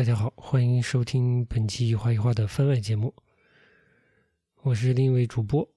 大家好，欢迎收听本期一花一花的番外节目，我是另一位主播。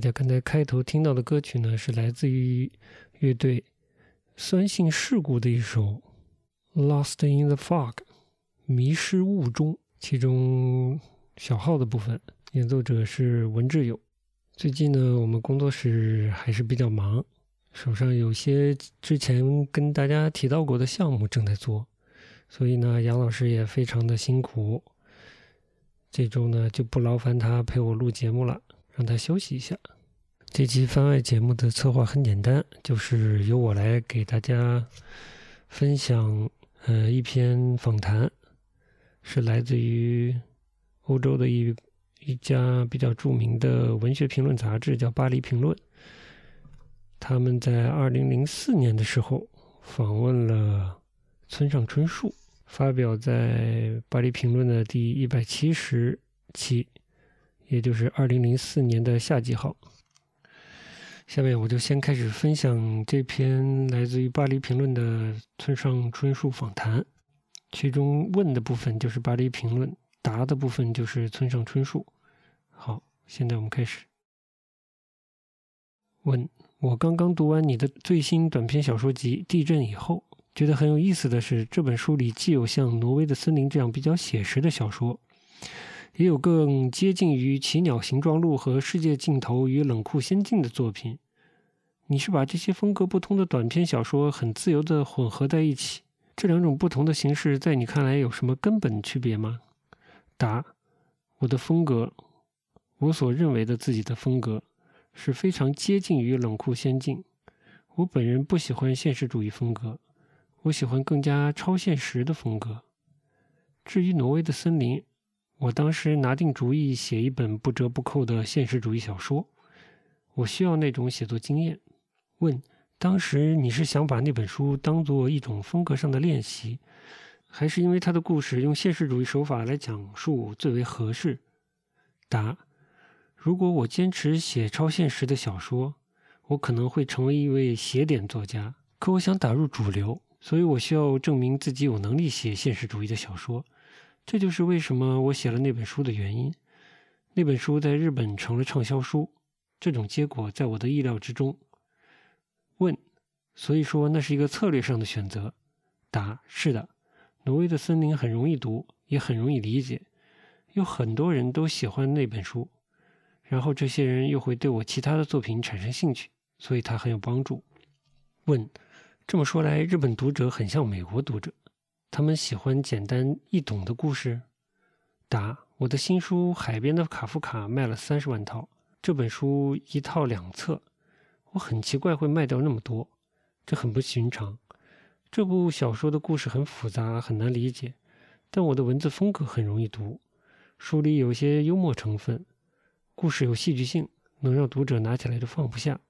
大家刚才开头听到的歌曲呢，是来自于乐队酸性事故的一首《Lost in the Fog》迷失雾中，其中小号的部分演奏者是文志友。最近呢，我们工作室还是比较忙，手上有些之前跟大家提到过的项目正在做，所以呢，杨老师也非常的辛苦。这周呢，就不劳烦他陪我录节目了。让他休息一下。这期番外节目的策划很简单，就是由我来给大家分享，呃，一篇访谈，是来自于欧洲的一一家比较著名的文学评论杂志，叫《巴黎评论》。他们在二零零四年的时候访问了村上春树，发表在《巴黎评论》的第一百七十期。也就是二零零四年的夏季号。下面我就先开始分享这篇来自于《巴黎评论》的村上春树访谈，其中问的部分就是《巴黎评论》，答的部分就是村上春树。好，现在我们开始。问：我刚刚读完你的最新短篇小说集《地震以后》，觉得很有意思的是，这本书里既有像《挪威的森林》这样比较写实的小说。也有更接近于《奇鸟形状录》和《世界尽头与冷酷仙境》的作品。你是把这些风格不同的短篇小说很自由地混合在一起？这两种不同的形式在你看来有什么根本区别吗？答：我的风格，我所认为的自己的风格，是非常接近于冷酷仙境。我本人不喜欢现实主义风格，我喜欢更加超现实的风格。至于挪威的森林。我当时拿定主意写一本不折不扣的现实主义小说，我需要那种写作经验。问：当时你是想把那本书当做一种风格上的练习，还是因为他的故事用现实主义手法来讲述最为合适？答：如果我坚持写超现实的小说，我可能会成为一位写点作家。可我想打入主流，所以我需要证明自己有能力写现实主义的小说。这就是为什么我写了那本书的原因。那本书在日本成了畅销书，这种结果在我的意料之中。问，所以说那是一个策略上的选择。答：是的。挪威的森林很容易读，也很容易理解。有很多人都喜欢那本书，然后这些人又会对我其他的作品产生兴趣，所以它很有帮助。问：这么说来，日本读者很像美国读者，他们喜欢简单易懂的故事？答：我的新书《海边的卡夫卡》卖了三十万套，这本书一套两册，我很奇怪会卖掉那么多，这很不寻常。这部小说的故事很复杂，很难理解，但我的文字风格很容易读。书里有些幽默成分，故事有戏剧性，能让读者拿起来就放不下。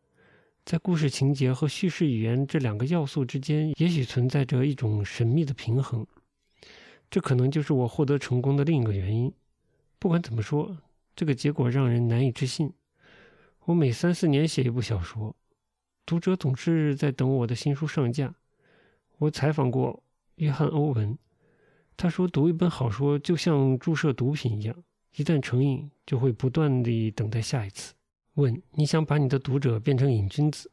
在故事情节和叙事语言这两个要素之间，也许存在着一种神秘的平衡。这可能就是我获得成功的另一个原因。不管怎么说，这个结果让人难以置信。我每三四年写一部小说，读者总是在等我的新书上架。我采访过约翰·欧文，他说：“读一本好书就像注射毒品一样，一旦成瘾，就会不断地等待下一次。”问：“你想把你的读者变成瘾君子？”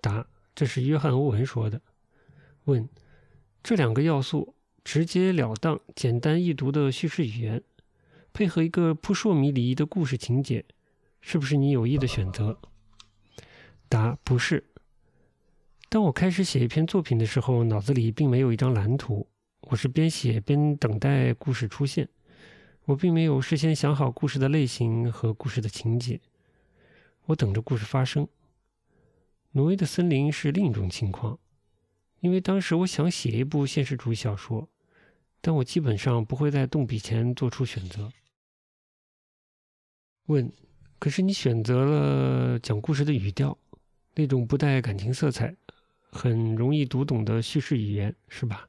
答：“这是约翰·欧文说的。”问：“这两个要素，直截了当、简单易读的叙事语言，配合一个扑朔迷离的故事情节，是不是你有意的选择？”答：“不是。”当我开始写一篇作品的时候，脑子里并没有一张蓝图。我是边写边等待故事出现。我并没有事先想好故事的类型和故事的情节。我等着故事发生。挪威的森林是另一种情况，因为当时我想写一部现实主义小说，但我基本上不会在动笔前做出选择。问：可是你选择了讲故事的语调，那种不带感情色彩。很容易读懂的叙事语言是吧？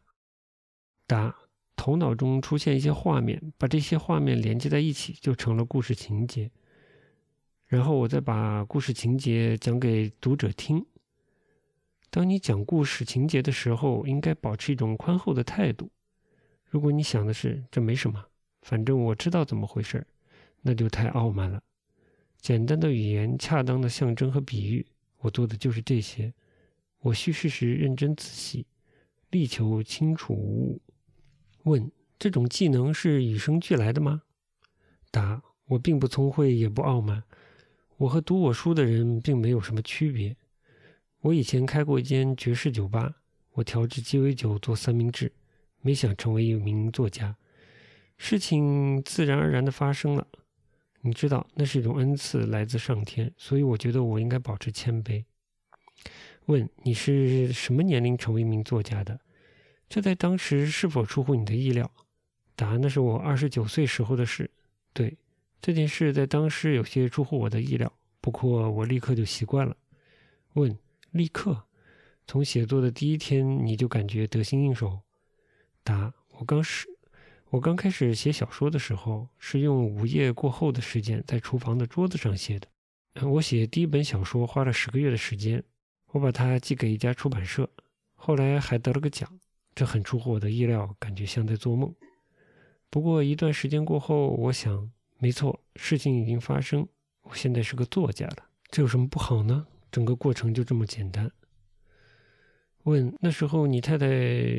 答：头脑中出现一些画面，把这些画面连接在一起，就成了故事情节。然后我再把故事情节讲给读者听。当你讲故事情节的时候，应该保持一种宽厚的态度。如果你想的是这没什么，反正我知道怎么回事那就太傲慢了。简单的语言、恰当的象征和比喻，我做的就是这些。我叙事时认真仔细，力求清楚无误。问：这种技能是与生俱来的吗？答：我并不聪慧，也不傲慢。我和读我书的人并没有什么区别。我以前开过一间爵士酒吧，我调制鸡尾酒做三明治，没想成为一名作家。事情自然而然的发生了。你知道，那是一种恩赐，来自上天，所以我觉得我应该保持谦卑。问你是什么年龄成为一名作家的？这在当时是否出乎你的意料？答：那是我二十九岁时候的事。对，这件事在当时有些出乎我的意料，不过我立刻就习惯了。问：立刻？从写作的第一天你就感觉得心应手？答：我刚是，我刚开始写小说的时候，是用午夜过后的时间在厨房的桌子上写的。我写第一本小说花了十个月的时间。我把它寄给一家出版社，后来还得了个奖，这很出乎我的意料，感觉像在做梦。不过一段时间过后，我想，没错，事情已经发生，我现在是个作家了，这有什么不好呢？整个过程就这么简单。问：那时候你太太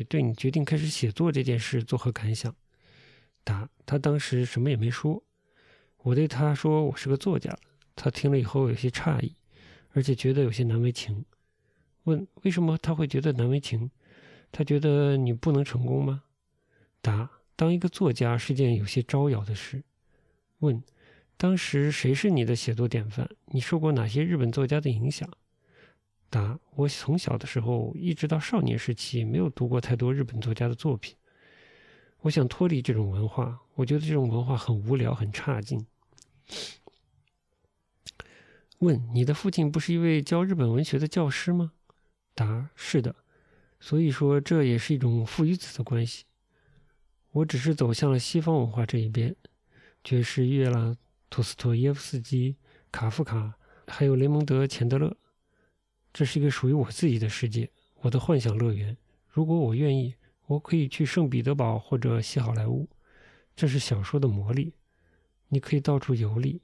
对你决定开始写作这件事作何感想？答：她当时什么也没说。我对她说我是个作家了，她听了以后有些诧异，而且觉得有些难为情。问为什么他会觉得难为情？他觉得你不能成功吗？答：当一个作家是件有些招摇的事。问：当时谁是你的写作典范？你受过哪些日本作家的影响？答：我从小的时候一直到少年时期没有读过太多日本作家的作品。我想脱离这种文化，我觉得这种文化很无聊，很差劲。问：你的父亲不是一位教日本文学的教师吗？答是的，所以说这也是一种父与子的关系。我只是走向了西方文化这一边，爵士乐啦，托斯托耶夫斯基、卡夫卡，还有雷蒙德·钱德勒。这是一个属于我自己的世界，我的幻想乐园。如果我愿意，我可以去圣彼得堡或者西好莱坞。这是小说的魔力，你可以到处游历。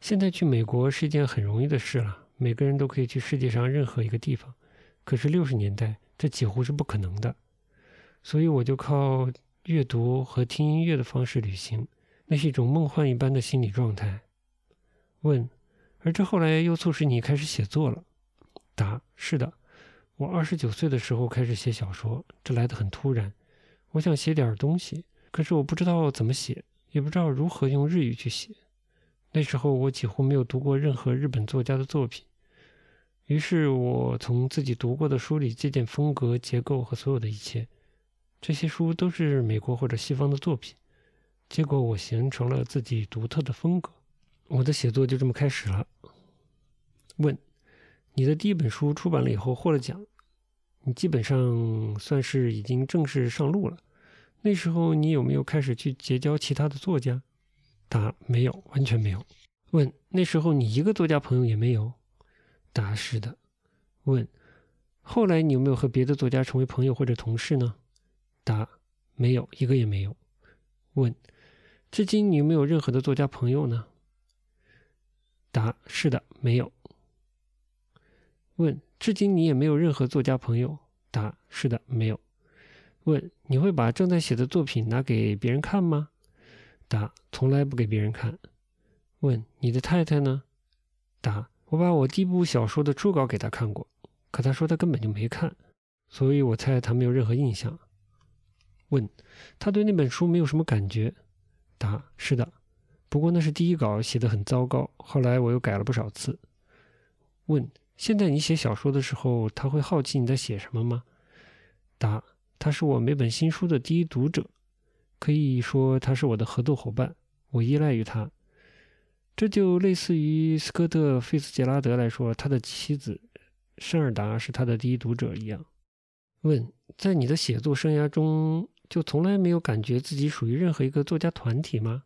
现在去美国是一件很容易的事了。每个人都可以去世界上任何一个地方，可是六十年代这几乎是不可能的，所以我就靠阅读和听音乐的方式旅行，那是一种梦幻一般的心理状态。问：而这后来又促使你开始写作了？答：是的，我二十九岁的时候开始写小说，这来得很突然。我想写点东西，可是我不知道怎么写，也不知道如何用日语去写。那时候我几乎没有读过任何日本作家的作品，于是我从自己读过的书里借鉴风格、结构和所有的一切。这些书都是美国或者西方的作品，结果我形成了自己独特的风格。我的写作就这么开始了。问：你的第一本书出版了以后获了奖，你基本上算是已经正式上路了。那时候你有没有开始去结交其他的作家？答：没有，完全没有。问：那时候你一个作家朋友也没有？答：是的。问：后来你有没有和别的作家成为朋友或者同事呢？答：没有，一个也没有。问：至今你没有任何的作家朋友呢？答：是的，没有。问：至今你也没有任何作家朋友？答：是的，没有。问：你会把正在写的作品拿给别人看吗？答：从来不给别人看。问：你的太太呢？答：我把我第一部小说的初稿给她看过，可她说她根本就没看，所以我猜她没有任何印象。问：她对那本书没有什么感觉？答：是的，不过那是第一稿，写得很糟糕，后来我又改了不少次。问：现在你写小说的时候，他会好奇你在写什么吗？答：他是我每本新书的第一读者。可以说他是我的合作伙伴，我依赖于他。这就类似于斯科特·费斯杰拉德来说，他的妻子申尔达是他的第一读者一样。问：在你的写作生涯中，就从来没有感觉自己属于任何一个作家团体吗？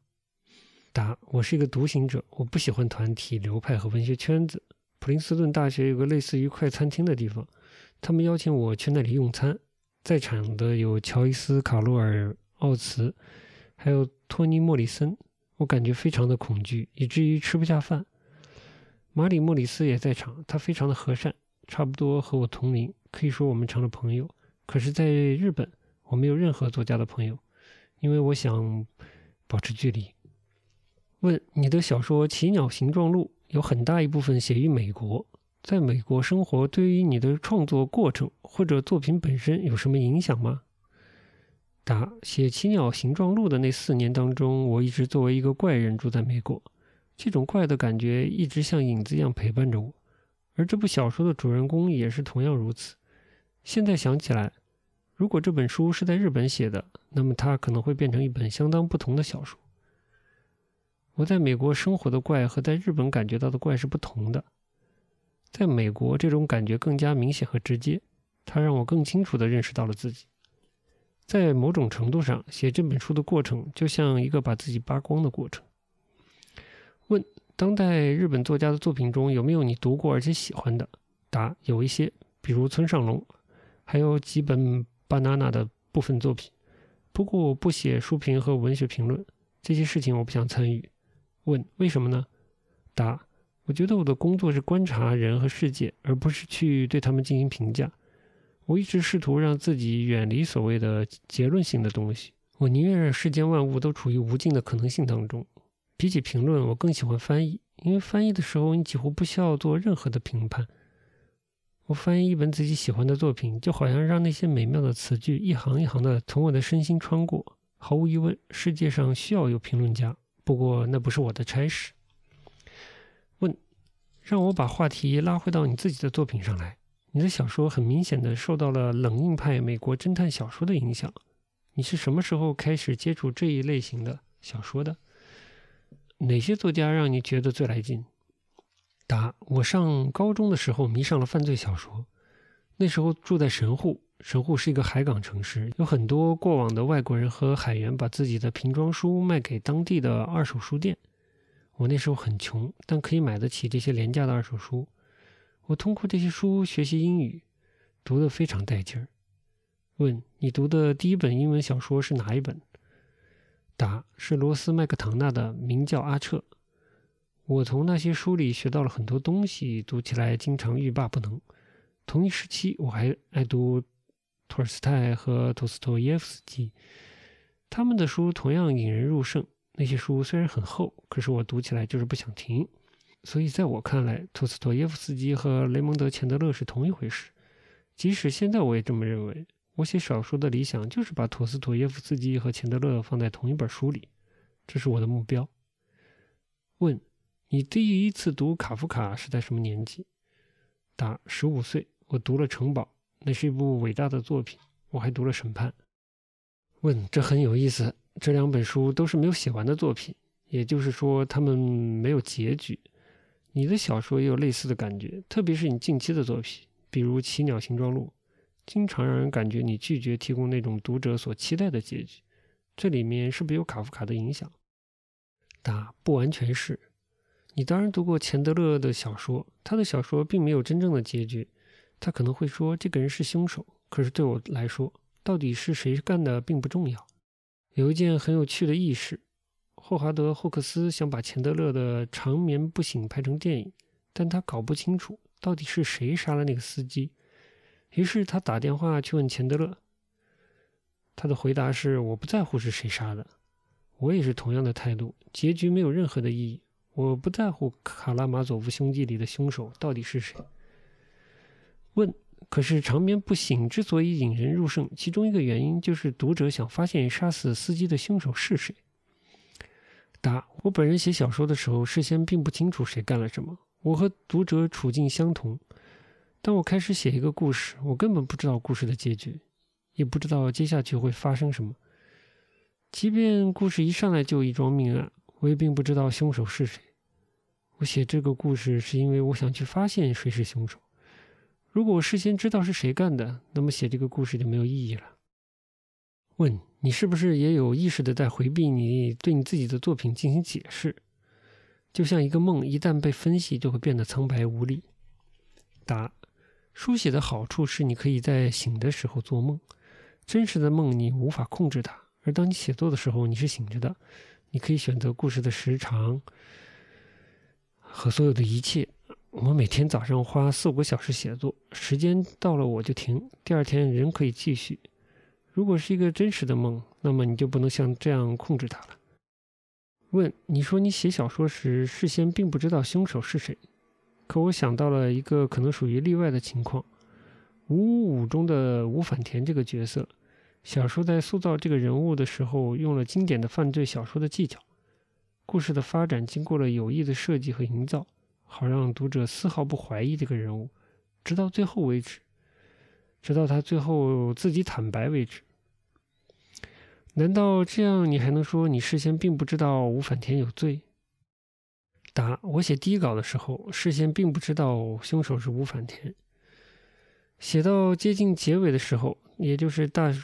答：我是一个独行者，我不喜欢团体、流派和文学圈子。普林斯顿大学有个类似于快餐厅的地方，他们邀请我去那里用餐，在场的有乔伊斯·卡洛尔。奥茨，还有托尼·莫里森，我感觉非常的恐惧，以至于吃不下饭。马里·莫里斯也在场，他非常的和善，差不多和我同龄，可以说我们成了朋友。可是，在日本，我没有任何作家的朋友，因为我想保持距离。问你的小说《奇鸟形状录》有很大一部分写于美国，在美国生活对于你的创作过程或者作品本身有什么影响吗？答：写《奇鸟形状录》的那四年当中，我一直作为一个怪人住在美国。这种怪的感觉一直像影子一样陪伴着我，而这部小说的主人公也是同样如此。现在想起来，如果这本书是在日本写的，那么它可能会变成一本相当不同的小说。我在美国生活的怪和在日本感觉到的怪是不同的。在美国，这种感觉更加明显和直接，它让我更清楚地认识到了自己。在某种程度上，写这本书的过程就像一个把自己扒光的过程。问：当代日本作家的作品中有没有你读过而且喜欢的？答：有一些，比如村上隆，还有几本 banana 的部分作品。不过我不写书评和文学评论，这些事情我不想参与。问：为什么呢？答：我觉得我的工作是观察人和世界，而不是去对他们进行评价。我一直试图让自己远离所谓的结论性的东西。我宁愿让世间万物都处于无尽的可能性当中。比起评论，我更喜欢翻译，因为翻译的时候你几乎不需要做任何的评判。我翻译一本自己喜欢的作品，就好像让那些美妙的词句一行一行的从我的身心穿过。毫无疑问，世界上需要有评论家，不过那不是我的差事。问：让我把话题拉回到你自己的作品上来。你的小说很明显的受到了冷硬派美国侦探小说的影响。你是什么时候开始接触这一类型的小说的？哪些作家让你觉得最来劲？答：我上高中的时候迷上了犯罪小说。那时候住在神户，神户是一个海港城市，有很多过往的外国人和海员把自己的瓶装书卖给当地的二手书店。我那时候很穷，但可以买得起这些廉价的二手书。我通过这些书学习英语，读得非常带劲儿。问你读的第一本英文小说是哪一本？答是罗斯麦克唐纳的《名叫阿彻》。我从那些书里学到了很多东西，读起来经常欲罢不能。同一时期，我还爱读托尔斯泰和托斯托耶夫斯基，他们的书同样引人入胜，那些书虽然很厚，可是我读起来就是不想停。所以在我看来，托斯托耶夫斯基和雷蒙德·钱德勒是同一回事。即使现在我也这么认为。我写小说的理想就是把托斯托耶夫斯基和钱德勒放在同一本书里，这是我的目标。问：你第一次读卡夫卡是在什么年纪？答：十五岁。我读了《城堡》，那是一部伟大的作品。我还读了《审判》。问：这很有意思。这两本书都是没有写完的作品，也就是说，他们没有结局。你的小说也有类似的感觉，特别是你近期的作品，比如《奇鸟形状录》。经常让人感觉你拒绝提供那种读者所期待的结局，这里面是不是有卡夫卡的影响？答：不完全是。你当然读过钱德勒的小说，他的小说并没有真正的结局。他可能会说这个人是凶手，可是对我来说，到底是谁干的并不重要。有一件很有趣的轶事：霍华德·霍克斯想把钱德勒的《长眠不醒》拍成电影，但他搞不清楚到底是谁杀了那个司机。于是他打电话去问钱德勒，他的回答是：“我不在乎是谁杀的。”我也是同样的态度，结局没有任何的意义。我不在乎卡拉马佐夫兄弟里的凶手到底是谁。问：可是长眠不醒之所以引人入胜，其中一个原因就是读者想发现杀死司机的凶手是谁。答：我本人写小说的时候，事先并不清楚谁干了什么。我和读者处境相同。当我开始写一个故事，我根本不知道故事的结局，也不知道接下去会发生什么。即便故事一上来就一桩命案，我也并不知道凶手是谁。我写这个故事是因为我想去发现谁是凶手。如果我事先知道是谁干的，那么写这个故事就没有意义了。问你是不是也有意识的在回避你对你自己的作品进行解释？就像一个梦，一旦被分析，就会变得苍白无力。答。书写的好处是，你可以在醒的时候做梦。真实的梦你无法控制它，而当你写作的时候，你是醒着的。你可以选择故事的时长和所有的一切。我每天早上花四五个小时写作，时间到了我就停，第二天仍可以继续。如果是一个真实的梦，那么你就不能像这样控制它了。问：你说你写小说时事先并不知道凶手是谁？可我想到了一个可能属于例外的情况，《五五五》中的吴反田这个角色，小说在塑造这个人物的时候用了经典的犯罪小说的技巧，故事的发展经过了有意的设计和营造，好让读者丝毫不怀疑这个人物，直到最后为止，直到他最后自己坦白为止。难道这样你还能说你事先并不知道吴反田有罪？答：我写第一稿的时候，事先并不知道凶手是吴反田。写到接近结尾的时候，也就是大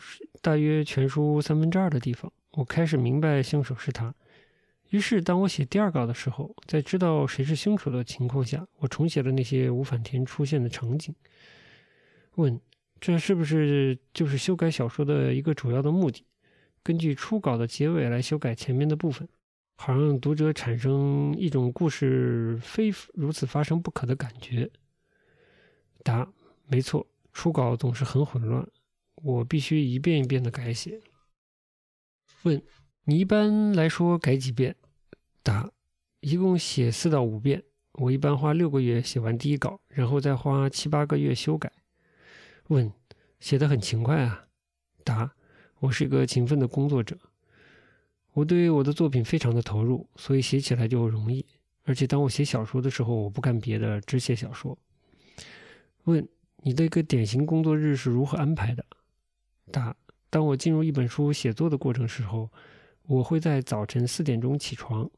大约全书三分之二的地方，我开始明白凶手是他。于是，当我写第二稿的时候，在知道谁是凶手的情况下，我重写了那些吴反田出现的场景。问：这是不是就是修改小说的一个主要的目的？根据初稿的结尾来修改前面的部分？好让读者产生一种故事非如此发生不可的感觉。答：没错，初稿总是很混乱，我必须一遍一遍的改写。问：你一般来说改几遍？答：一共写四到五遍。我一般花六个月写完第一稿，然后再花七八个月修改。问：写的很勤快啊？答：我是一个勤奋的工作者。我对我的作品非常的投入，所以写起来就容易。而且当我写小说的时候，我不干别的，只写小说。问你的一个典型工作日是如何安排的？答：当我进入一本书写作的过程时候，我会在早晨四点钟起床，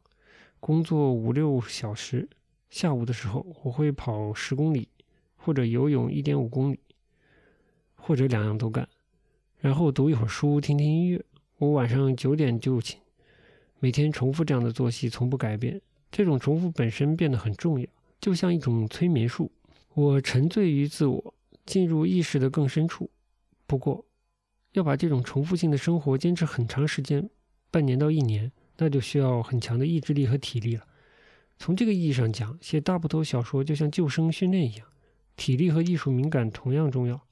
工作五六小时。下午的时候，我会跑十公里，或者游泳一点五公里，或者两样都干。然后读一会儿书，听听音乐。我晚上九点就寝。每天重复这样的作息，从不改变。这种重复本身变得很重要，就像一种催眠术。我沉醉于自我，进入意识的更深处。不过，要把这种重复性的生活坚持很长时间，半年到一年，那就需要很强的意志力和体力了。从这个意义上讲，写大部头小说就像救生训练一样，体力和艺术敏感同样重要。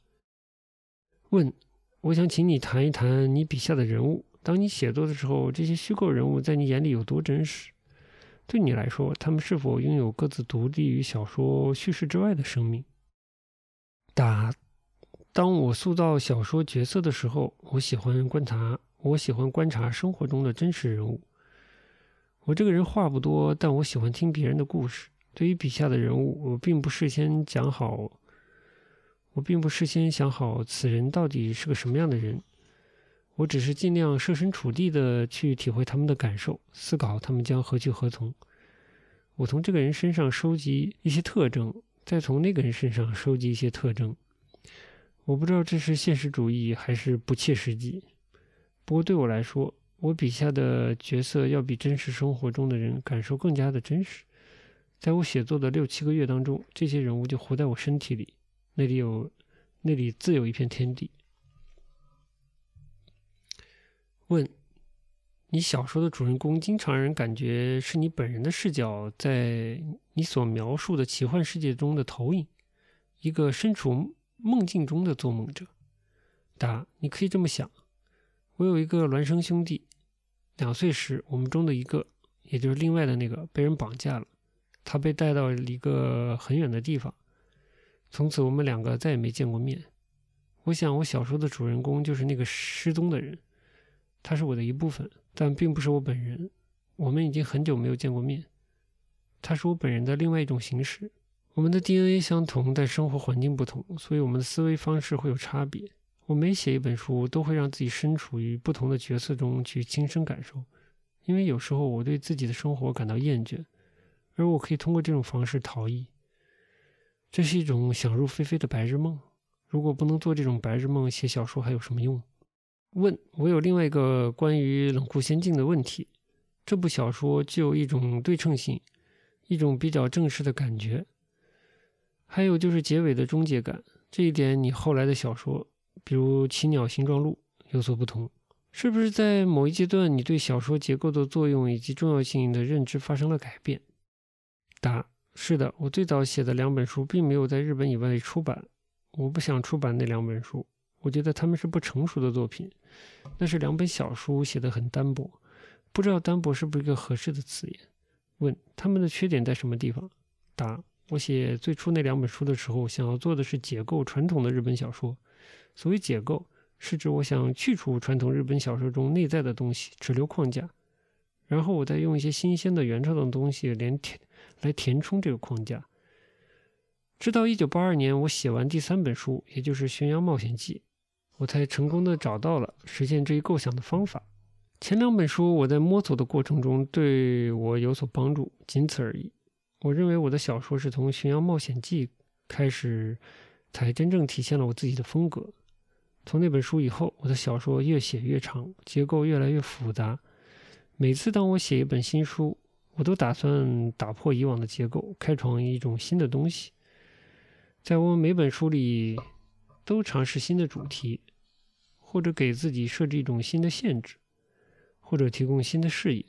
问：我想请你谈一谈你笔下的人物。当你写作的时候，这些虚构人物在你眼里有多真实？对你来说，他们是否拥有各自独立于小说叙事之外的生命？答：当我塑造小说角色的时候，我喜欢观察，我喜欢观察生活中的真实人物。我这个人话不多，但我喜欢听别人的故事。对于笔下的人物，我并不事先讲好，我并不事先想好此人到底是个什么样的人。我只是尽量设身处地的去体会他们的感受，思考他们将何去何从。我从这个人身上收集一些特征，再从那个人身上收集一些特征。我不知道这是现实主义还是不切实际。不过对我来说，我笔下的角色要比真实生活中的人感受更加的真实。在我写作的六七个月当中，这些人物就活在我身体里，那里有，那里自有一片天地。问：你小说的主人公经常让人感觉是你本人的视角，在你所描述的奇幻世界中的投影，一个身处梦境中的做梦者。答：你可以这么想。我有一个孪生兄弟，两岁时，我们中的一个，也就是另外的那个，被人绑架了，他被带到一个很远的地方，从此我们两个再也没见过面。我想，我小说的主人公就是那个失踪的人。他是我的一部分，但并不是我本人。我们已经很久没有见过面。他是我本人的另外一种形式。我们的 DNA 相同，但生活环境不同，所以我们的思维方式会有差别。我每写一本书，都会让自己身处于不同的角色中去亲身感受，因为有时候我对自己的生活感到厌倦，而我可以通过这种方式逃逸。这是一种想入非非的白日梦。如果不能做这种白日梦，写小说还有什么用？问我有另外一个关于冷酷仙境的问题。这部小说具有一种对称性，一种比较正式的感觉，还有就是结尾的终结感。这一点你后来的小说，比如《奇鸟形状录》有所不同。是不是在某一阶段，你对小说结构的作用以及重要性的认知发生了改变？答：是的。我最早写的两本书并没有在日本以外出版，我不想出版那两本书。我觉得他们是不成熟的作品，那是两本小书，写的很单薄，不知道单薄是不是一个合适的词眼。问他们的缺点在什么地方？答：我写最初那两本书的时候，想要做的是解构传统的日本小说。所谓解构，是指我想去除传统日本小说中内在的东西，只留框架，然后我再用一些新鲜的原创的东西连填来填充这个框架。直到一九八二年，我写完第三本书，也就是《巡洋冒险记》。我才成功的找到了实现这一构想的方法。前两本书我在摸索的过程中对我有所帮助，仅此而已。我认为我的小说是从《巡洋冒险记》开始，才真正体现了我自己的风格。从那本书以后，我的小说越写越长，结构越来越复杂。每次当我写一本新书，我都打算打破以往的结构，开创一种新的东西。在我每本书里。都尝试新的主题，或者给自己设置一种新的限制，或者提供新的视野。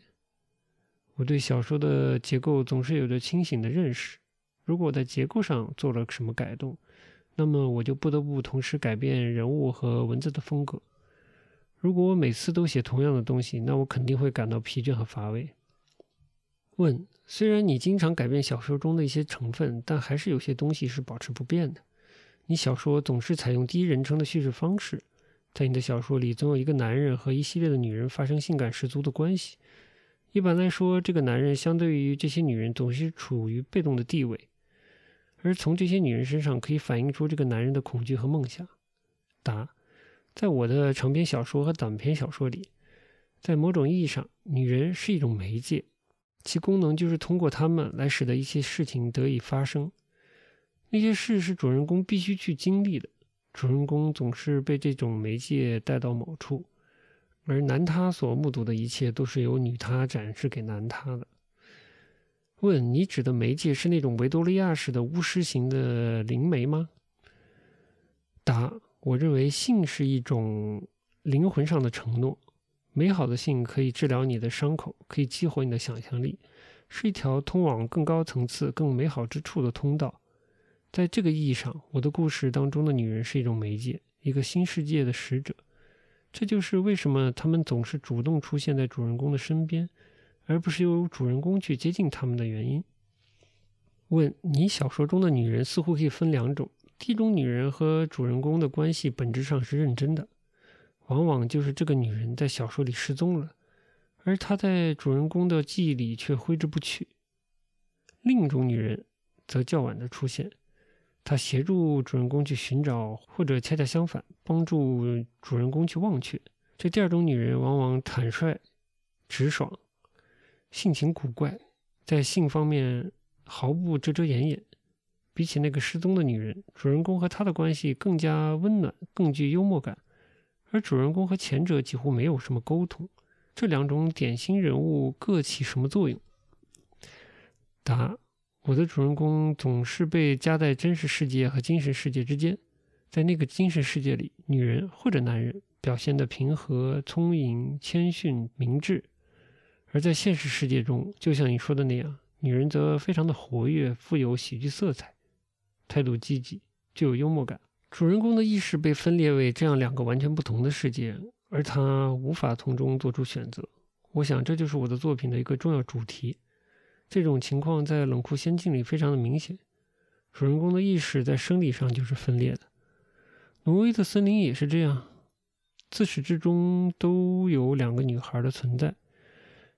我对小说的结构总是有着清醒的认识。如果在结构上做了什么改动，那么我就不得不同时改变人物和文字的风格。如果我每次都写同样的东西，那我肯定会感到疲倦和乏味。问：虽然你经常改变小说中的一些成分，但还是有些东西是保持不变的。你小说总是采用第一人称的叙事方式，在你的小说里，总有一个男人和一系列的女人发生性感十足的关系。一般来说，这个男人相对于这些女人总是处于被动的地位，而从这些女人身上可以反映出这个男人的恐惧和梦想。答：在我的长篇小说和短篇小说里，在某种意义上，女人是一种媒介，其功能就是通过她们来使得一些事情得以发生。那些事是主人公必须去经历的，主人公总是被这种媒介带到某处，而男他所目睹的一切都是由女他展示给男他的。问你指的媒介是那种维多利亚式的巫师型的灵媒吗？答：我认为性是一种灵魂上的承诺，美好的性可以治疗你的伤口，可以激活你的想象力，是一条通往更高层次、更美好之处的通道。在这个意义上，我的故事当中的女人是一种媒介，一个新世界的使者。这就是为什么他们总是主动出现在主人公的身边，而不是由主人公去接近他们的原因。问你小说中的女人似乎可以分两种：第一种女人和主人公的关系本质上是认真的，往往就是这个女人在小说里失踪了，而她在主人公的记忆里却挥之不去；另一种女人则较晚的出现。他协助主人公去寻找，或者恰恰相反，帮助主人公去忘却。这第二种女人往往坦率、直爽，性情古怪，在性方面毫不遮遮掩掩。比起那个失踪的女人，主人公和她的关系更加温暖，更具幽默感，而主人公和前者几乎没有什么沟通。这两种典型人物各起什么作用？答。我的主人公总是被夹在真实世界和精神世界之间，在那个精神世界里，女人或者男人表现得平和、聪颖、谦逊、明智；而在现实世界中，就像你说的那样，女人则非常的活跃，富有喜剧色彩，态度积极，具有幽默感。主人公的意识被分裂为这样两个完全不同的世界，而他无法从中做出选择。我想，这就是我的作品的一个重要主题。这种情况在《冷酷仙境》里非常的明显，主人公的意识在生理上就是分裂的。挪威的森林也是这样，自始至终都有两个女孩的存在，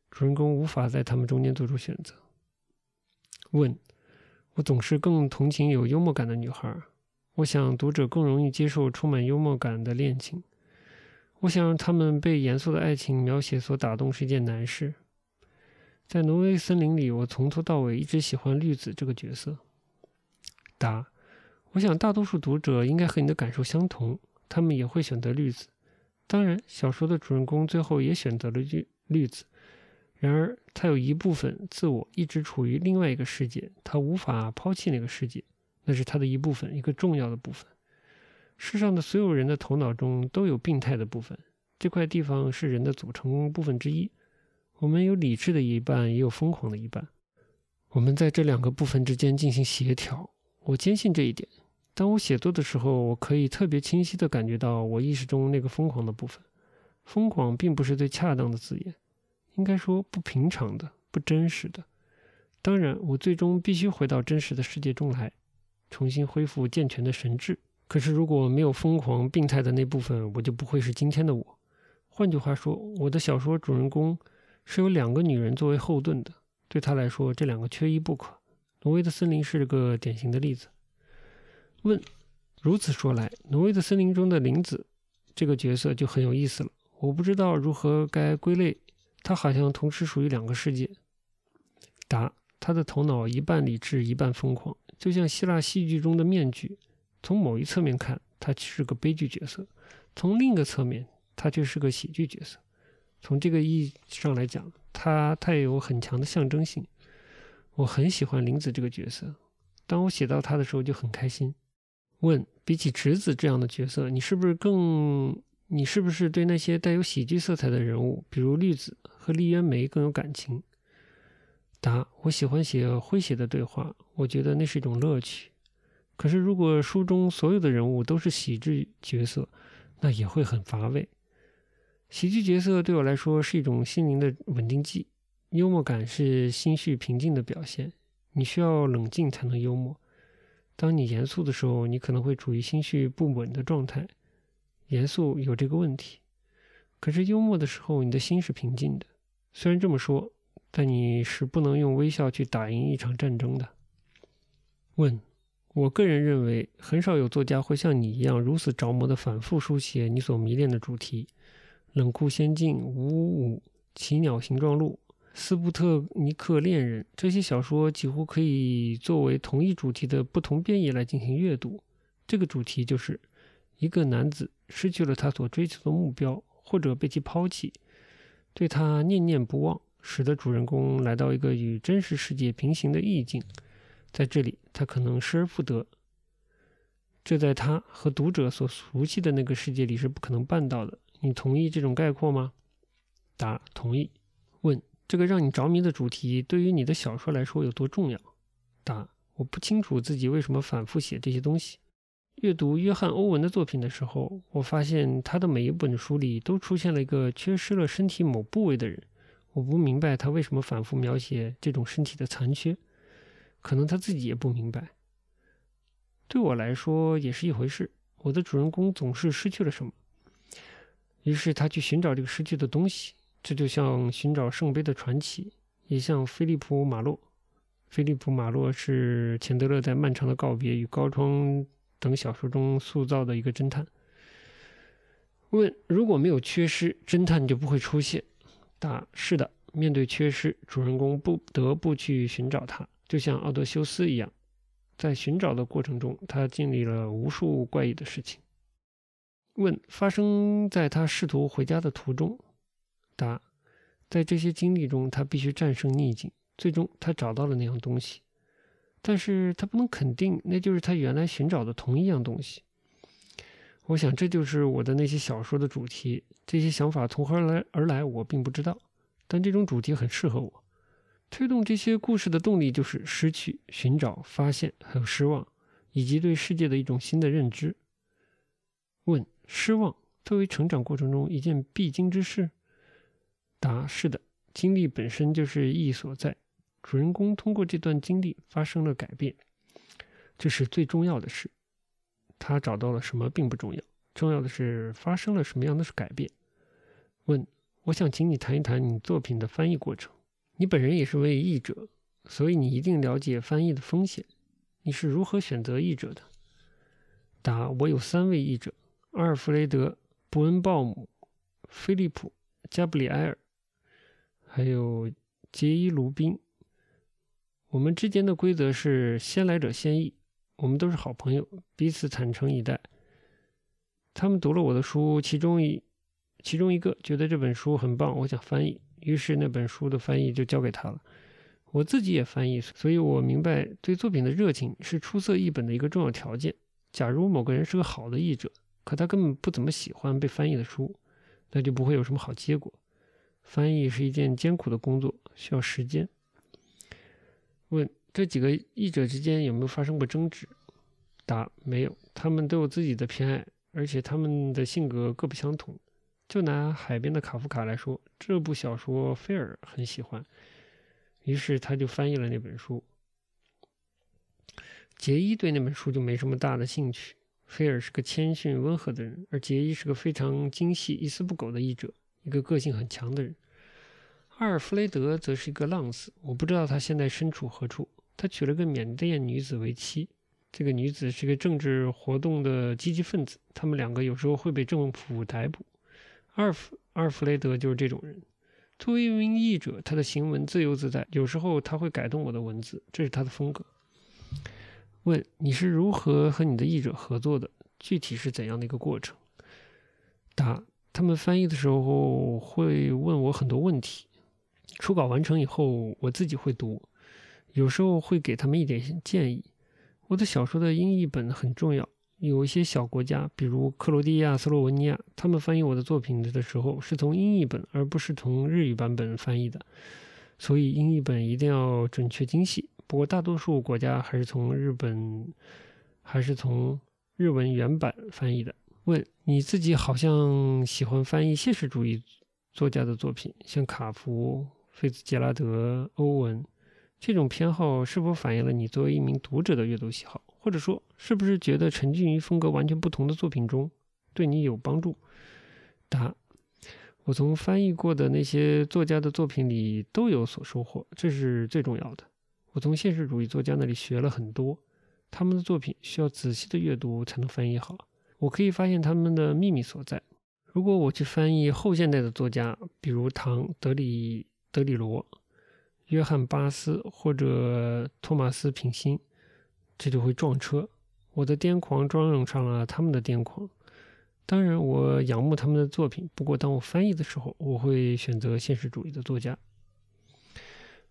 主人公无法在他们中间做出选择。问：我总是更同情有幽默感的女孩，我想读者更容易接受充满幽默感的恋情。我想让他们被严肃的爱情描写所打动是一件难事。在挪威森林里，我从头到尾一直喜欢绿子这个角色。答：我想大多数读者应该和你的感受相同，他们也会选择绿子。当然，小说的主人公最后也选择了绿绿子。然而，他有一部分自我一直处于另外一个世界，他无法抛弃那个世界，那是他的一部分，一个重要的部分。世上的所有人的头脑中都有病态的部分，这块地方是人的组成部分之一。我们有理智的一半，也有疯狂的一半。我们在这两个部分之间进行协调。我坚信这一点。当我写作的时候，我可以特别清晰地感觉到我意识中那个疯狂的部分。疯狂并不是最恰当的字眼，应该说不平常的、不真实的。当然，我最终必须回到真实的世界中来，重新恢复健全的神智。可是，如果没有疯狂、病态的那部分，我就不会是今天的我。换句话说，我的小说主人公。是有两个女人作为后盾的，对他来说，这两个缺一不可。挪威的森林是个典型的例子。问：如此说来，挪威的森林中的林子这个角色就很有意思了。我不知道如何该归类，他好像同时属于两个世界。答：他的头脑一半理智，一半疯狂，就像希腊戏剧中的面具。从某一侧面看，他是个悲剧角色；从另一个侧面，他却是个喜剧角色。从这个意义上来讲，他他也有很强的象征性。我很喜欢林子这个角色，当我写到他的时候就很开心。问：比起直子这样的角色，你是不是更你是不是对那些带有喜剧色彩的人物，比如绿子和丽渊梅更有感情？答：我喜欢写诙谐的对话，我觉得那是一种乐趣。可是如果书中所有的人物都是喜剧角色，那也会很乏味。喜剧角色对我来说是一种心灵的稳定剂，幽默感是心绪平静的表现。你需要冷静才能幽默。当你严肃的时候，你可能会处于心绪不稳的状态。严肃有这个问题，可是幽默的时候，你的心是平静的。虽然这么说，但你是不能用微笑去打赢一场战争的。问：我个人认为，很少有作家会像你一样如此着魔的反复书写你所迷恋的主题。冷酷仙境、五五五、奇鸟形状录、斯布特尼克恋人，这些小说几乎可以作为同一主题的不同编译来进行阅读。这个主题就是一个男子失去了他所追求的目标，或者被其抛弃，对他念念不忘，使得主人公来到一个与真实世界平行的意境，在这里他可能失而复得，这在他和读者所熟悉的那个世界里是不可能办到的。你同意这种概括吗？答：同意。问：这个让你着迷的主题对于你的小说来说有多重要？答：我不清楚自己为什么反复写这些东西。阅读约翰·欧文的作品的时候，我发现他的每一本书里都出现了一个缺失了身体某部位的人。我不明白他为什么反复描写这种身体的残缺，可能他自己也不明白。对我来说也是一回事。我的主人公总是失去了什么，于是他去寻找这个失去的东西。这就像寻找圣杯的传奇，也像菲利普·马洛。菲利普·马洛是钱德勒在《漫长的告别》与《高窗》等小说中塑造的一个侦探。问：如果没有缺失，侦探就不会出现？答：是的。面对缺失，主人公不得不去寻找它，就像奥德修斯一样。在寻找的过程中，他经历了无数怪异的事情。问：发生在他试图回家的途中？答：在这些经历中，他必须战胜逆境。最终，他找到了那样东西，但是他不能肯定那就是他原来寻找的同一样东西。我想，这就是我的那些小说的主题。这些想法从何而来而来，我并不知道，但这种主题很适合我。推动这些故事的动力就是失去、寻找、发现，还有失望，以及对世界的一种新的认知。问：失望作为成长过程中一件必经之事？答：是的，经历本身就是意义所在。主人公通过这段经历发生了改变，这是最重要的事。他找到了什么并不重要，重要的是发生了什么样的改变。问：我想请你谈一谈你作品的翻译过程。你本人也是位译者，所以你一定了解翻译的风险。你是如何选择译者的？答：我有三位译者：阿尔弗雷德·布恩鲍姆、菲利普·加布里埃尔，还有杰伊·卢宾。我们之间的规则是先来者先译，我们都是好朋友，彼此坦诚以待。他们读了我的书，其中一其中一个觉得这本书很棒，我想翻译，于是那本书的翻译就交给他了。我自己也翻译，所以我明白对作品的热情是出色译本的一个重要条件。假如某个人是个好的译者，可他根本不怎么喜欢被翻译的书，那就不会有什么好结果。翻译是一件艰苦的工作，需要时间。问这几个译者之间有没有发生过争执？答：没有，他们都有自己的偏爱，而且他们的性格各不相同。就拿《海边的卡夫卡》来说，这部小说菲尔很喜欢，于是他就翻译了那本书。杰伊对那本书就没什么大的兴趣。菲尔是个谦逊温和的人，而杰伊是个非常精细、一丝不苟的译者，一个个性很强的人。阿尔弗雷德则是一个浪子，我不知道他现在身处何处。他娶了个缅甸女子为妻，这个女子是个政治活动的积极分子。他们两个有时候会被政府逮捕。阿尔弗阿尔弗雷德就是这种人。作为一名译者，他的行文自由自在，有时候他会改动我的文字，这是他的风格。问你是如何和你的译者合作的？具体是怎样的一个过程？答：他们翻译的时候会问我很多问题。初稿完成以后，我自己会读，有时候会给他们一点建议。我的小说的英译本很重要，有一些小国家，比如克罗地亚、斯洛文尼亚，他们翻译我的作品的时候是从英译本，而不是从日语版本翻译的，所以英译本一定要准确精细。不过大多数国家还是从日本，还是从日文原版翻译的。问你自己好像喜欢翻译现实主义作家的作品，像卡夫。菲茨杰拉德、欧文，这种偏好是否反映了你作为一名读者的阅读喜好？或者说，是不是觉得沉浸于风格完全不同的作品中对你有帮助？答：我从翻译过的那些作家的作品里都有所收获，这是最重要的。我从现实主义作家那里学了很多，他们的作品需要仔细的阅读才能翻译好。我可以发现他们的秘密所在。如果我去翻译后现代的作家，比如唐·德里。德里罗、约翰·巴斯或者托马斯·品心，这就会撞车。我的癫狂装上了他们的癫狂。当然，我仰慕他们的作品。不过，当我翻译的时候，我会选择现实主义的作家。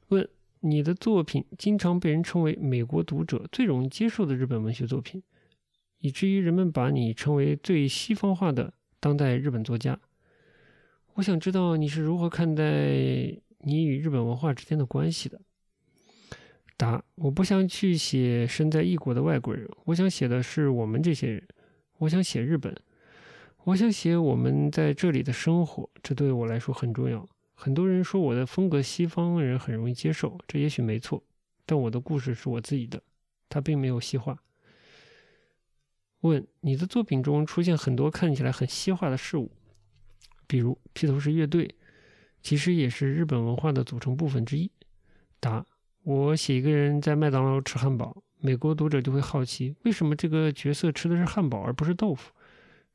问：你的作品经常被人称为美国读者最容易接受的日本文学作品，以至于人们把你称为最西方化的当代日本作家。我想知道你是如何看待。你与日本文化之间的关系的答：我不想去写身在异国的外国人，我想写的是我们这些人。我想写日本，我想写我们在这里的生活，这对我来说很重要。很多人说我的风格西方人很容易接受，这也许没错，但我的故事是我自己的，它并没有西化。问：你的作品中出现很多看起来很西化的事物，比如披头士乐队，其实也是日本文化的组成部分之一。答：我写一个人在麦当劳吃汉堡，美国读者就会好奇，为什么这个角色吃的是汉堡而不是豆腐？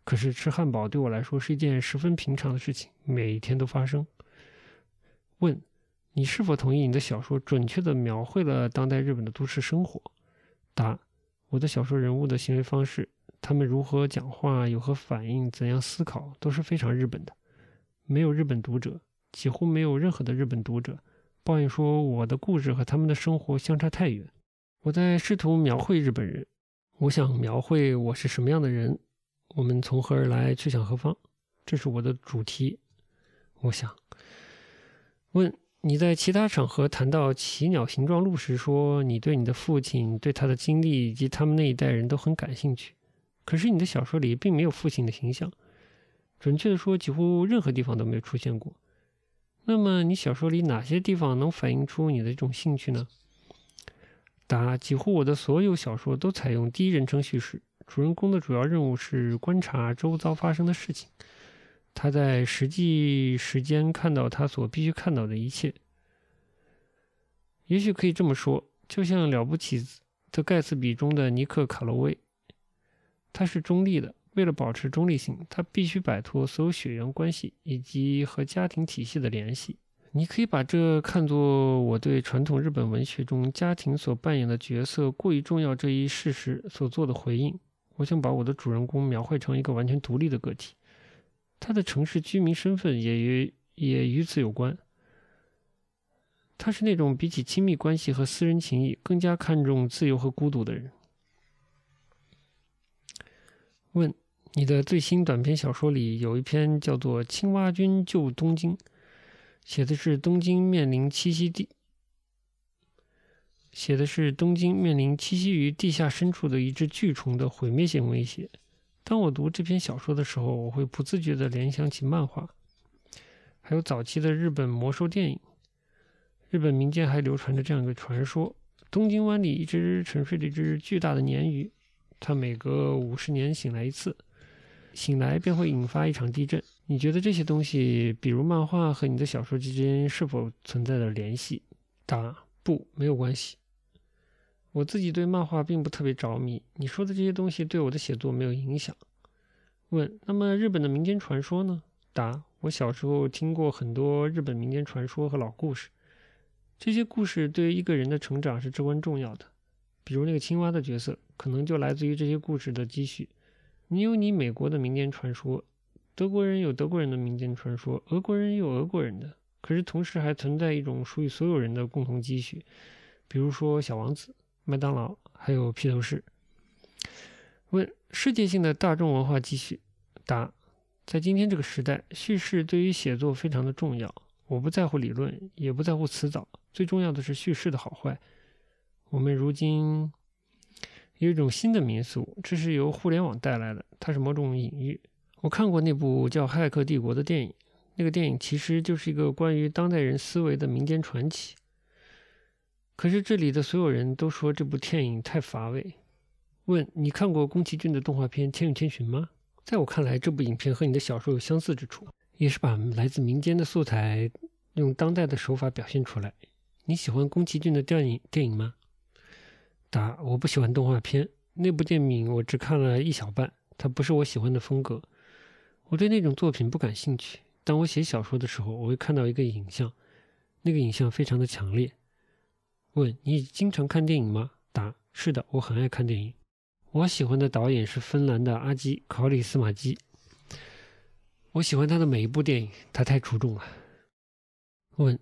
可是吃汉堡对我来说是一件十分平常的事情，每天都发生。问：你是否同意你的小说准确地描绘了当代日本的都市生活？答：我的小说人物的行为方式。他们如何讲话，有何反应，怎样思考，都是非常日本的。没有日本读者，几乎没有任何的日本读者抱怨说我的故事和他们的生活相差太远。我在试图描绘日本人，我想描绘我是什么样的人，我们从何而来，去向何方，这是我的主题。我想问。你在其他场合谈到奇鸟形状路时，说你对你的父亲、对他的经历以及他们那一代人都很感兴趣。可是你的小说里并没有父亲的形象，准确的说，几乎任何地方都没有出现过。那么，你小说里哪些地方能反映出你的这种兴趣呢？答：几乎我的所有小说都采用第一人称叙事，主人公的主要任务是观察周遭发生的事情，他在实际时间看到他所必须看到的一切。也许可以这么说，就像《了不起的盖茨比》中的尼克·卡罗威。他是中立的，为了保持中立性，他必须摆脱所有血缘关系以及和家庭体系的联系。你可以把这看作我对传统日本文学中家庭所扮演的角色过于重要这一事实所做的回应。我想把我的主人公描绘成一个完全独立的个体，他的城市居民身份也与也与此有关。他是那种比起亲密关系和私人情谊更加看重自由和孤独的人。问：你的最新短篇小说里有一篇叫做《青蛙君救东京》，写的是东京面临栖息地，写的是东京面临栖息于地下深处的一只巨虫的毁灭性威胁。当我读这篇小说的时候，我会不自觉地联想起漫画，还有早期的日本魔兽电影。日本民间还流传着这样一个传说：东京湾里一直沉睡着一只巨大的鲶鱼。它每隔五十年醒来一次，醒来便会引发一场地震。你觉得这些东西，比如漫画和你的小说之间是否存在着联系？答：不，没有关系。我自己对漫画并不特别着迷。你说的这些东西对我的写作没有影响。问：那么日本的民间传说呢？答：我小时候听过很多日本民间传说和老故事，这些故事对于一个人的成长是至关重要的。比如那个青蛙的角色，可能就来自于这些故事的积蓄。你有你美国的民间传说，德国人有德国人的民间传说，俄国人有俄国人的。可是同时还存在一种属于所有人的共同积蓄，比如说小王子、麦当劳，还有披头士。问：世界性的大众文化继续？答：在今天这个时代，叙事对于写作非常的重要。我不在乎理论，也不在乎词藻，最重要的是叙事的好坏。我们如今有一种新的民俗，这是由互联网带来的，它是某种隐喻。我看过那部叫《骇客帝国》的电影，那个电影其实就是一个关于当代人思维的民间传奇。可是这里的所有人都说这部电影太乏味。问你看过宫崎骏的动画片《千与千寻》吗？在我看来，这部影片和你的小说有相似之处，也是把来自民间的素材用当代的手法表现出来。你喜欢宫崎骏的电影电影吗？答：我不喜欢动画片，那部电影我只看了一小半，它不是我喜欢的风格。我对那种作品不感兴趣。当我写小说的时候，我会看到一个影像，那个影像非常的强烈。问：你经常看电影吗？答：是的，我很爱看电影。我喜欢的导演是芬兰的阿基·考里斯马基。我喜欢他的每一部电影，他太出众了。问：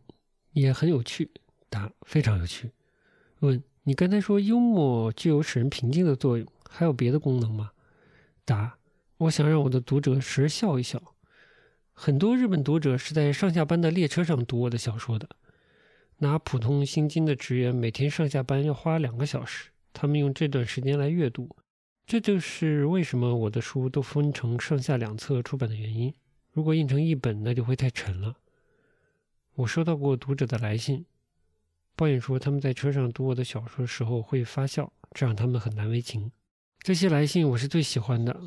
也很有趣。答：非常有趣。问。你刚才说幽默具有使人平静的作用，还有别的功能吗？答：我想让我的读者时笑一笑。很多日本读者是在上下班的列车上读我的小说的。拿普通薪金的职员每天上下班要花两个小时，他们用这段时间来阅读。这就是为什么我的书都分成上下两册出版的原因。如果印成一本，那就会太沉了。我收到过读者的来信，抱怨说他们在车上读我的小说时候会发笑，这让他们很难为情。这些来信我是最喜欢的。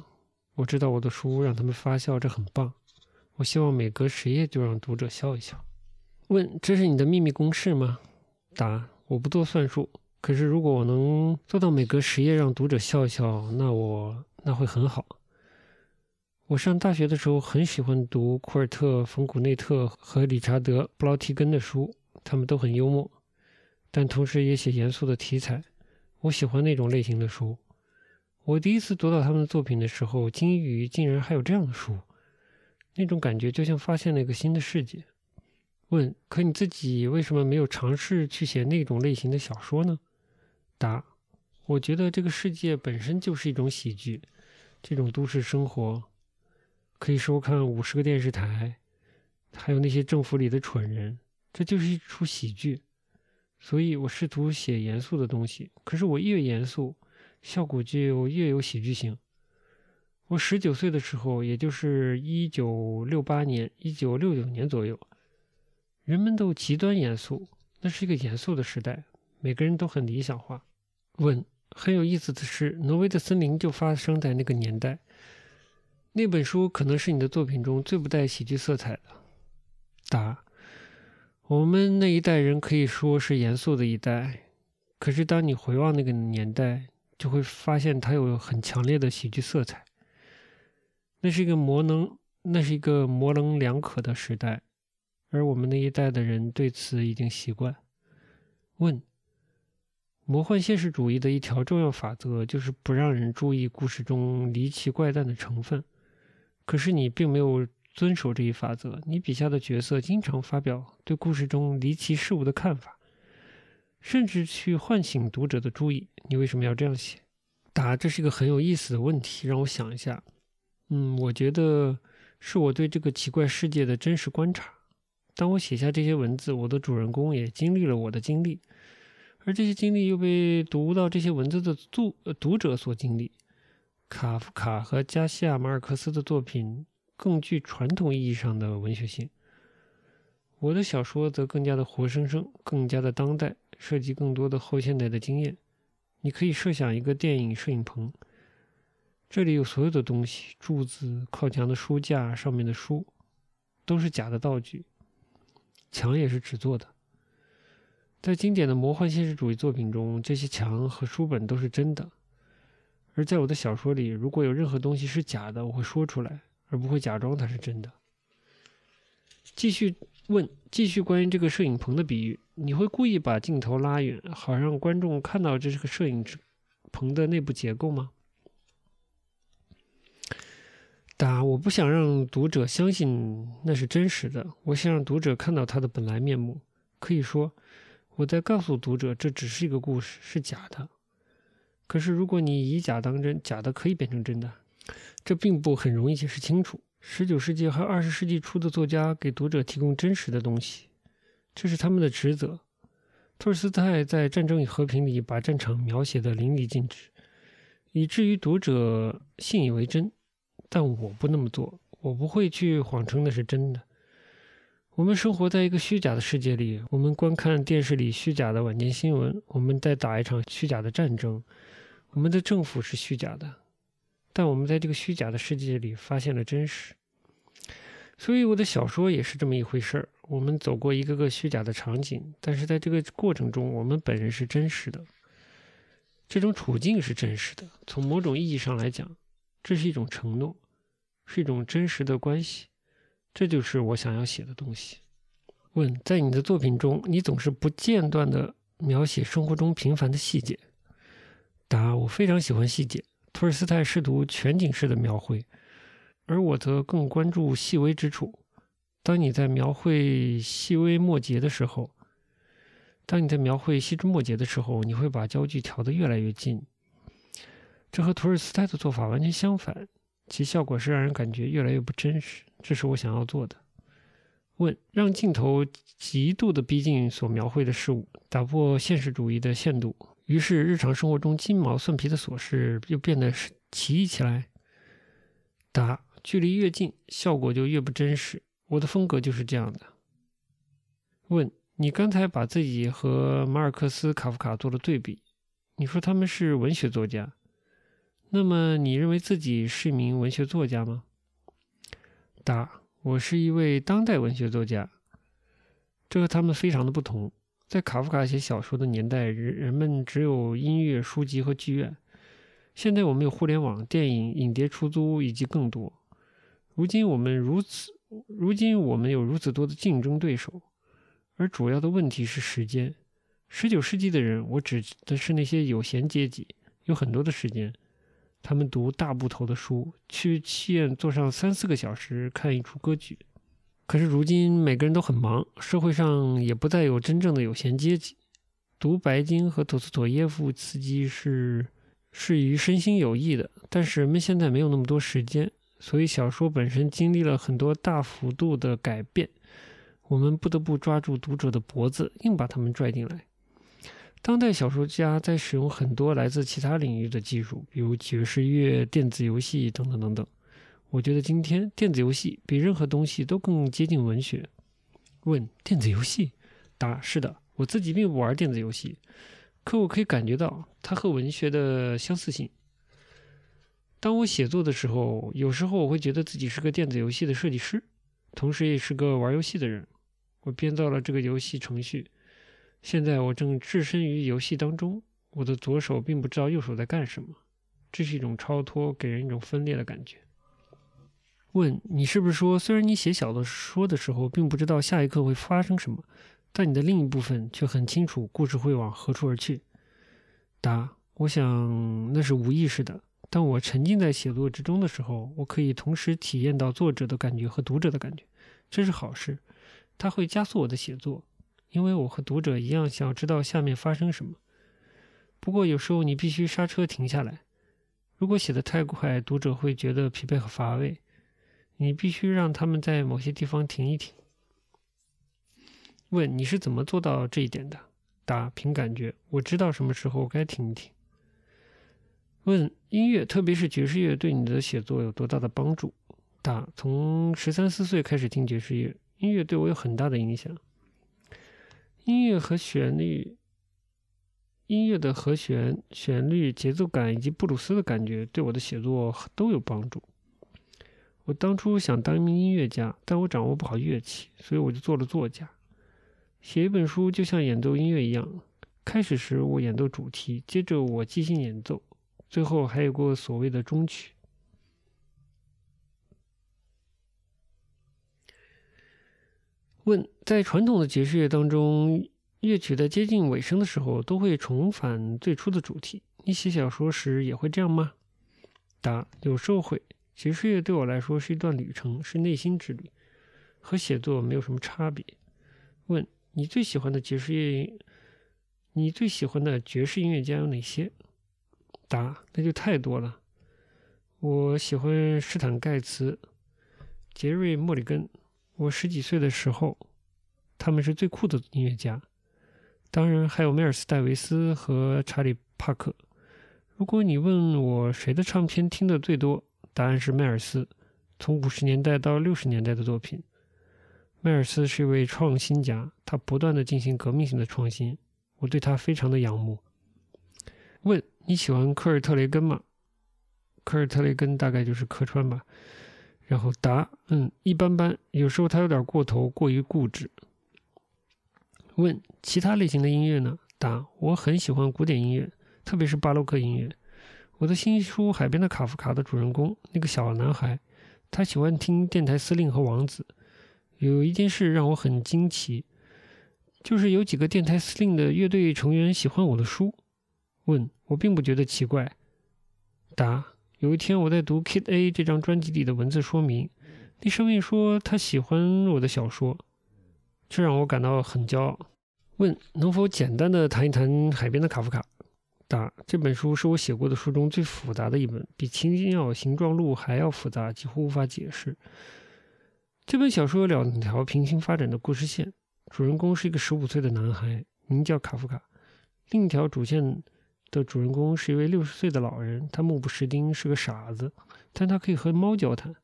我知道我的书让他们发笑，这很棒。我希望每隔十页就让读者笑一笑。问：这是你的秘密公式吗？答：我不做算术。可是，如果我能做到每隔十页让读者笑笑，那我那会很好。我上大学的时候很喜欢读库尔特·冯古内特和理查德·布劳提根的书，他们都很幽默，但同时也写严肃的题材。我喜欢那种类型的书。我第一次读到他们的作品的时候，惊于竟然还有这样的书，那种感觉就像发现了一个新的世界。问：可你自己为什么没有尝试去写那种类型的小说呢？答：我觉得这个世界本身就是一种喜剧，这种都市生活可以收看五十个电视台，还有那些政府里的蠢人，这就是一出喜剧。所以我试图写严肃的东西，可是我越严肃，效果就越有喜剧性。我十九岁的时候，也就是一九六八年、一九六九年左右，人们都极端严肃，那是一个严肃的时代。每个人都很理想化。问：很有意思的是，《挪威的森林》就发生在那个年代。那本书可能是你的作品中最不带喜剧色彩的。答：我们那一代人可以说是严肃的一代。可是当你回望那个年代，就会发现它有很强烈的喜剧色彩。那是一个模棱，那是一个模棱两可的时代，而我们那一代的人对此已经习惯。问。魔幻现实主义的一条重要法则就是不让人注意故事中离奇怪诞的成分。可是你并没有遵守这一法则，你笔下的角色经常发表对故事中离奇事物的看法，甚至去唤醒读者的注意。你为什么要这样写？答：这是一个很有意思的问题，让我想一下。嗯，我觉得是我对这个奇怪世界的真实观察。当我写下这些文字，我的主人公也经历了我的经历。而这些经历又被读到这些文字的读读者所经历。卡夫卡和加西亚马尔克斯的作品更具传统意义上的文学性，我的小说则更加的活生生，更加的当代，涉及更多的后现代的经验。你可以设想一个电影摄影棚，这里有所有的东西：柱子、靠墙的书架上面的书，都是假的道具，墙也是纸做的。在经典的魔幻现实主义作品中，这些墙和书本都是真的；而在我的小说里，如果有任何东西是假的，我会说出来，而不会假装它是真的。继续问，继续关于这个摄影棚的比喻，你会故意把镜头拉远，好让观众看到这是个摄影棚的内部结构吗？答：我不想让读者相信那是真实的，我想让读者看到它的本来面目。可以说。我在告诉读者，这只是一个故事，是假的。可是，如果你以假当真，假的可以变成真的，这并不很容易解释清楚。十九世纪和二十世纪初的作家给读者提供真实的东西，这是他们的职责。托尔斯泰在《战争与和平》里把战场描写的淋漓尽致，以至于读者信以为真。但我不那么做，我不会去谎称那是真的。我们生活在一个虚假的世界里，我们观看电视里虚假的晚间新闻，我们在打一场虚假的战争，我们的政府是虚假的，但我们在这个虚假的世界里发现了真实。所以我的小说也是这么一回事儿。我们走过一个个虚假的场景，但是在这个过程中，我们本人是真实的，这种处境是真实的。从某种意义上来讲，这是一种承诺，是一种真实的关系。这就是我想要写的东西。问：在你的作品中，你总是不间断地描写生活中平凡的细节。答：我非常喜欢细节。托尔斯泰试图全景式的描绘，而我则更关注细微之处。当你在描绘细微末节的时候，当你在描绘细枝末节的时候，你会把焦距调得越来越近。这和托尔斯泰的做法完全相反。其效果是让人感觉越来越不真实，这是我想要做的。问：让镜头极度的逼近所描绘的事物，打破现实主义的限度，于是日常生活中鸡毛蒜皮的琐事又变得奇异起来。答：距离越近，效果就越不真实。我的风格就是这样的。问：你刚才把自己和马尔克斯、卡夫卡做了对比，你说他们是文学作家，那么你认为自己是一名文学作家吗？答：我是一位当代文学作家。这和他们非常的不同。在卡夫卡写小说的年代，人人们只有音乐、书籍和剧院。现在我们有互联网、电影、影碟出租以及更多。如今我们如此，如今我们有如此多的竞争对手，而主要的问题是时间。十九世纪的人，我指的是那些有闲阶级，有很多的时间。他们读大部头的书，去戏院坐上三四个小时看一出歌剧。可是如今每个人都很忙，社会上也不再有真正的有闲阶级。读白金和陀思妥耶夫斯基是是于身心有益的，但是人们现在没有那么多时间，所以小说本身经历了很多大幅度的改变。我们不得不抓住读者的脖子，硬把他们拽进来。当代小说家在使用很多来自其他领域的技术，比如爵士乐、电子游戏等等等等。我觉得今天电子游戏比任何东西都更接近文学。问：电子游戏？答：是的，我自己并不玩电子游戏，可我可以感觉到它和文学的相似性。当我写作的时候，有时候我会觉得自己是个电子游戏的设计师，同时也是个玩游戏的人。我编造了这个游戏程序。现在我正置身于游戏当中，我的左手并不知道右手在干什么，这是一种超脱，给人一种分裂的感觉。问你是不是说，虽然你写小说的时候并不知道下一刻会发生什么，但你的另一部分却很清楚故事会往何处而去？答：我想那是无意识的。当我沉浸在写作之中的时候，我可以同时体验到作者的感觉和读者的感觉，这是好事，它会加速我的写作。因为我和读者一样，想要知道下面发生什么。不过有时候你必须刹车停下来。如果写得太快，读者会觉得疲惫和乏味。你必须让他们在某些地方停一停。问你是怎么做到这一点的？答：凭感觉，我知道什么时候该停一停。问音乐，特别是爵士乐，对你的写作有多大的帮助？答：从十三四岁开始听爵士乐，音乐对我有很大的影响。音乐和旋律，音乐的和弦、旋律、节奏感以及布鲁斯的感觉，对我的写作都有帮助。我当初想当一名音乐家，但我掌握不好乐器，所以我就做了作家。写一本书就像演奏音乐一样，开始时我演奏主题，接着我即兴演奏，最后还有过所谓的终曲。问：在传统的爵士乐当中，乐曲在接近尾声的时候都会重返最初的主题。你写小说时也会这样吗？答：有时候会。爵士乐对我来说是一段旅程，是内心之旅，和写作没有什么差别。问：你最喜欢的爵士乐？你最喜欢的爵士音乐家有哪些？答：那就太多了。我喜欢施坦盖茨、杰瑞莫里根。我十几岁的时候，他们是最酷的音乐家。当然还有迈尔斯戴维斯和查理帕克。如果你问我谁的唱片听的最多，答案是迈尔斯。从五十年代到六十年代的作品，迈尔斯是一位创新家，他不断的进行革命性的创新，我对他非常的仰慕。问你喜欢科尔特雷根吗？科尔特雷根大概就是客川吧。然后答：嗯，一般般。有时候他有点过头，过于固执。问其他类型的音乐呢？答：我很喜欢古典音乐，特别是巴洛克音乐。我的新书《海边的卡夫卡》的主人公那个小男孩，他喜欢听电台司令和王子。有一件事让我很惊奇，就是有几个电台司令的乐队成员喜欢我的书。问我并不觉得奇怪。答。有一天，我在读《Kid A》这张专辑里的文字说明，那上面说他喜欢我的小说，这让我感到很骄傲。问能否简单的谈一谈《海边的卡夫卡》？答：这本书是我写过的书中最复杂的一本，比《青鸟形状录》还要复杂，几乎无法解释。这本小说有两条平行发展的故事线，主人公是一个十五岁的男孩，名叫卡夫卡；另一条主线的主人公是一位六十岁的老人，他目不识丁，是个傻子，但他可以和猫交谈。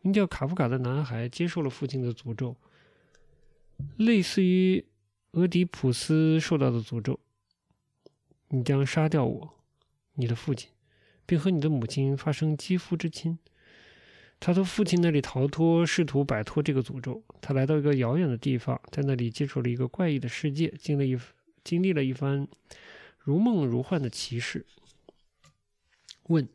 名叫卡夫卡的男孩接受了父亲的诅咒，类似于俄狄浦斯受到的诅咒：“你将杀掉我，你的父亲，并和你的母亲发生肌肤之亲。”他从父亲那里逃脱，试图摆脱这个诅咒。他来到一个遥远的地方，在那里接触了一个怪异的世界，经历一经历了一番如梦如幻的骑士。问：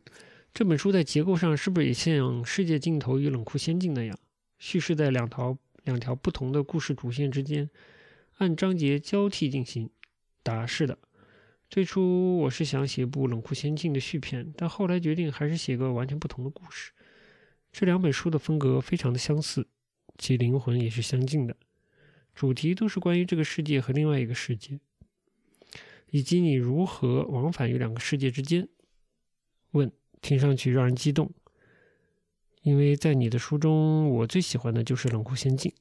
这本书在结构上是不是也像《世界尽头与冷酷仙境》那样，叙事在两条两条不同的故事主线之间，按章节交替进行？答：是的。最初我是想写部《冷酷仙境》的续篇，但后来决定还是写个完全不同的故事。这两本书的风格非常的相似，其灵魂也是相近的，主题都是关于这个世界和另外一个世界，以及你如何往返于两个世界之间。问，听上去让人激动，因为在你的书中，我最喜欢的就是《冷酷仙境》。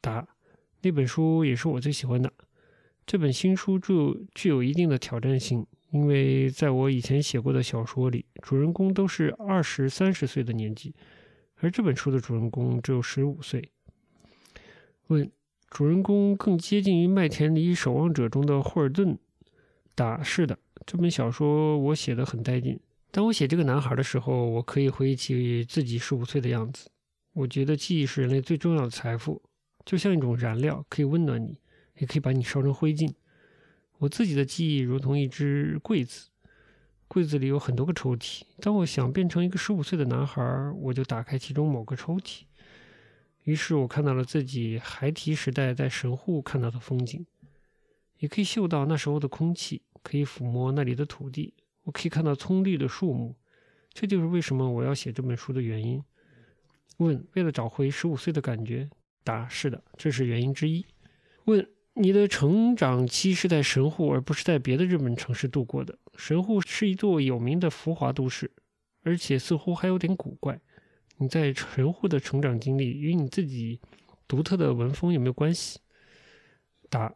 答，那本书也是我最喜欢的。这本新书具具有一定的挑战性。因为在我以前写过的小说里，主人公都是二十三十岁的年纪，而这本书的主人公只有十五岁。问：主人公更接近于《麦田里守望者》中的霍尔顿？答：是的。这本小说我写的很带劲。当我写这个男孩的时候，我可以回忆起自己十五岁的样子。我觉得记忆是人类最重要的财富，就像一种燃料，可以温暖你，也可以把你烧成灰烬。我自己的记忆如同一只柜子，柜子里有很多个抽屉。当我想变成一个十五岁的男孩，我就打开其中某个抽屉。于是我看到了自己孩提时代在神户看到的风景，也可以嗅到那时候的空气，可以抚摸那里的土地。我可以看到葱绿的树木。这就是为什么我要写这本书的原因。问：为了找回十五岁的感觉？答：是的，这是原因之一。问。你的成长期是在神户，而不是在别的日本城市度过的。神户是一座有名的浮华都市，而且似乎还有点古怪。你在神户的成长经历与你自己独特的文风有没有关系？答：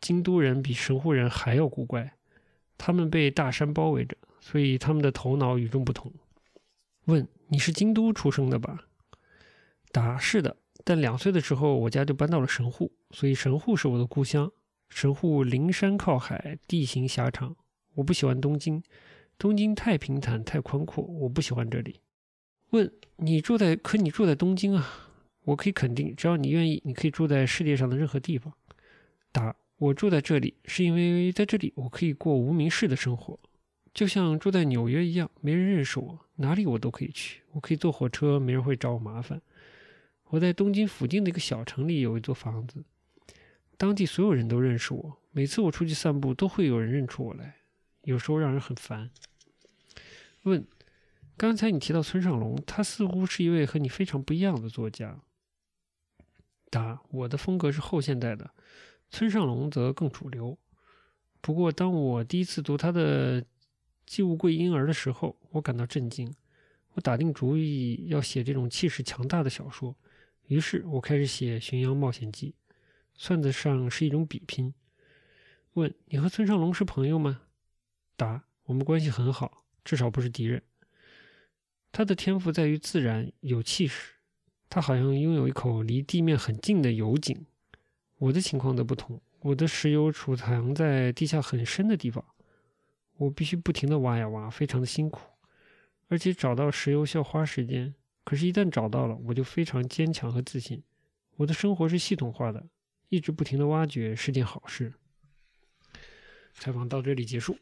京都人比神户人还要古怪，他们被大山包围着，所以他们的头脑与众不同。问：你是京都出生的吧？答：是的。但两岁的时候，我家就搬到了神户，所以神户是我的故乡。神户临山靠海，地形狭长。我不喜欢东京，东京太平坦太宽阔，我不喜欢这里。问你住在，可你住在东京啊？我可以肯定，只要你愿意，你可以住在世界上的任何地方。答：我住在这里，是因为在这里我可以过无名氏的生活，就像住在纽约一样，没人认识我，哪里我都可以去。我可以坐火车，没人会找我麻烦。我在东京附近的一个小城里有一座房子，当地所有人都认识我。每次我出去散步，都会有人认出我来，有时候让人很烦。问：刚才你提到村上龙，他似乎是一位和你非常不一样的作家。答：我的风格是后现代的，村上龙则更主流。不过，当我第一次读他的《寄物柜婴儿》的时候，我感到震惊。我打定主意要写这种气势强大的小说。于是我开始写《巡洋冒险记》，算得上是一种比拼。问你和村上龙是朋友吗？答：我们关系很好，至少不是敌人。他的天赋在于自然，有气势。他好像拥有一口离地面很近的油井。我的情况则不同，我的石油储藏在地下很深的地方，我必须不停的挖呀挖，非常的辛苦，而且找到石油需要花时间。可是，一旦找到了，我就非常坚强和自信。我的生活是系统化的，一直不停的挖掘是件好事。采访到这里结束。